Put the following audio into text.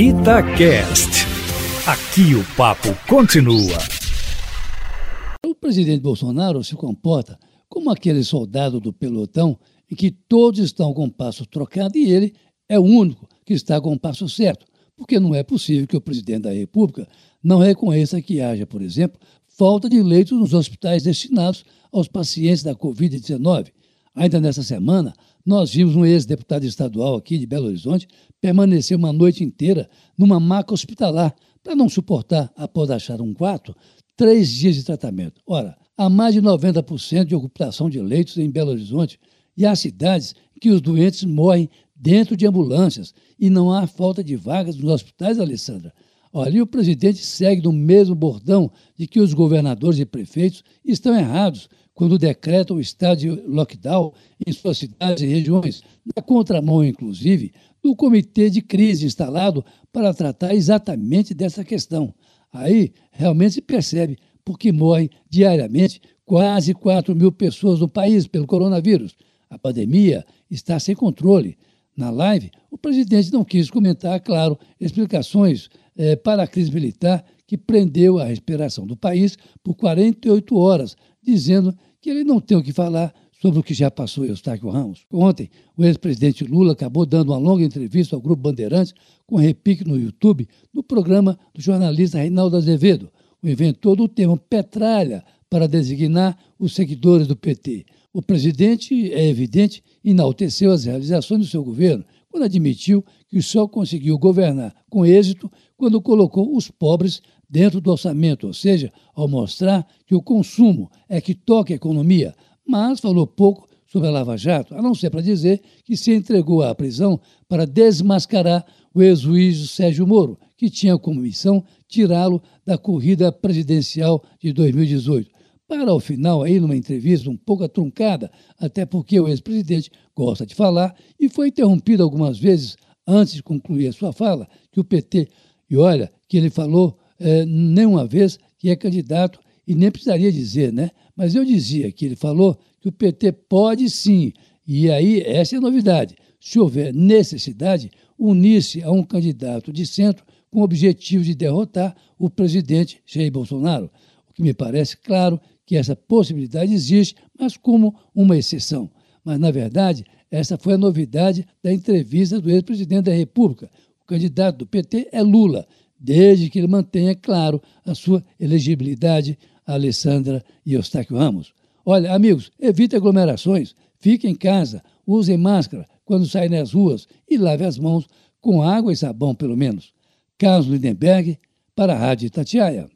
Itacast. Aqui o papo continua. O presidente Bolsonaro se comporta como aquele soldado do pelotão em que todos estão com o passo trocado e ele é o único que está com o passo certo, porque não é possível que o presidente da República não reconheça que haja, por exemplo, falta de leitos nos hospitais destinados aos pacientes da Covid-19. Ainda nessa semana, nós vimos um ex-deputado estadual aqui de Belo Horizonte permanecer uma noite inteira numa maca hospitalar para não suportar, após achar um quarto, três dias de tratamento. Ora, há mais de 90% de ocupação de leitos em Belo Horizonte e há cidades que os doentes morrem dentro de ambulâncias e não há falta de vagas nos hospitais, Alessandra. Olha, o presidente segue no mesmo bordão de que os governadores e prefeitos estão errados quando decreta o estado de lockdown em suas cidades e regiões, na contramão, inclusive, do comitê de crise instalado para tratar exatamente dessa questão. Aí realmente se percebe porque morrem diariamente quase 4 mil pessoas no país pelo coronavírus. A pandemia está sem controle. Na live, o presidente não quis comentar, claro, explicações eh, para a crise militar que prendeu a respiração do país por 48 horas, dizendo que ele não tem o que falar sobre o que já passou Eustáquio Ramos. Ontem, o ex-presidente Lula acabou dando uma longa entrevista ao Grupo Bandeirantes, com repique no YouTube, no programa do jornalista Reinaldo Azevedo, o inventor do termo petralha para designar os seguidores do PT. O presidente, é evidente, enalteceu as realizações do seu governo quando admitiu que só conseguiu governar com êxito quando colocou os pobres dentro do orçamento, ou seja, ao mostrar que o consumo é que toca a economia, mas falou pouco sobre a Lava Jato, a não ser para dizer que se entregou à prisão para desmascarar o ex-juiz Sérgio Moro, que tinha como missão tirá-lo da corrida presidencial de 2018. Para ao final, aí numa entrevista um pouco truncada, até porque o ex-presidente gosta de falar e foi interrompido algumas vezes antes de concluir a sua fala, que o PT, e olha, que ele falou é, nenhuma vez que é candidato e nem precisaria dizer, né? Mas eu dizia que ele falou que o PT pode sim, e aí essa é a novidade, se houver necessidade, unir-se a um candidato de centro com o objetivo de derrotar o presidente Jair Bolsonaro. O que me parece claro que essa possibilidade existe, mas como uma exceção. Mas, na verdade, essa foi a novidade da entrevista do ex-presidente da República. O candidato do PT é Lula desde que ele mantenha, claro, a sua elegibilidade a Alessandra e Eustáquio Ramos. Olha, amigos, evite aglomerações, fique em casa, usem máscara quando saem nas ruas e lave as mãos com água e sabão, pelo menos. Carlos Lindenberg, para a Rádio Itatiaia.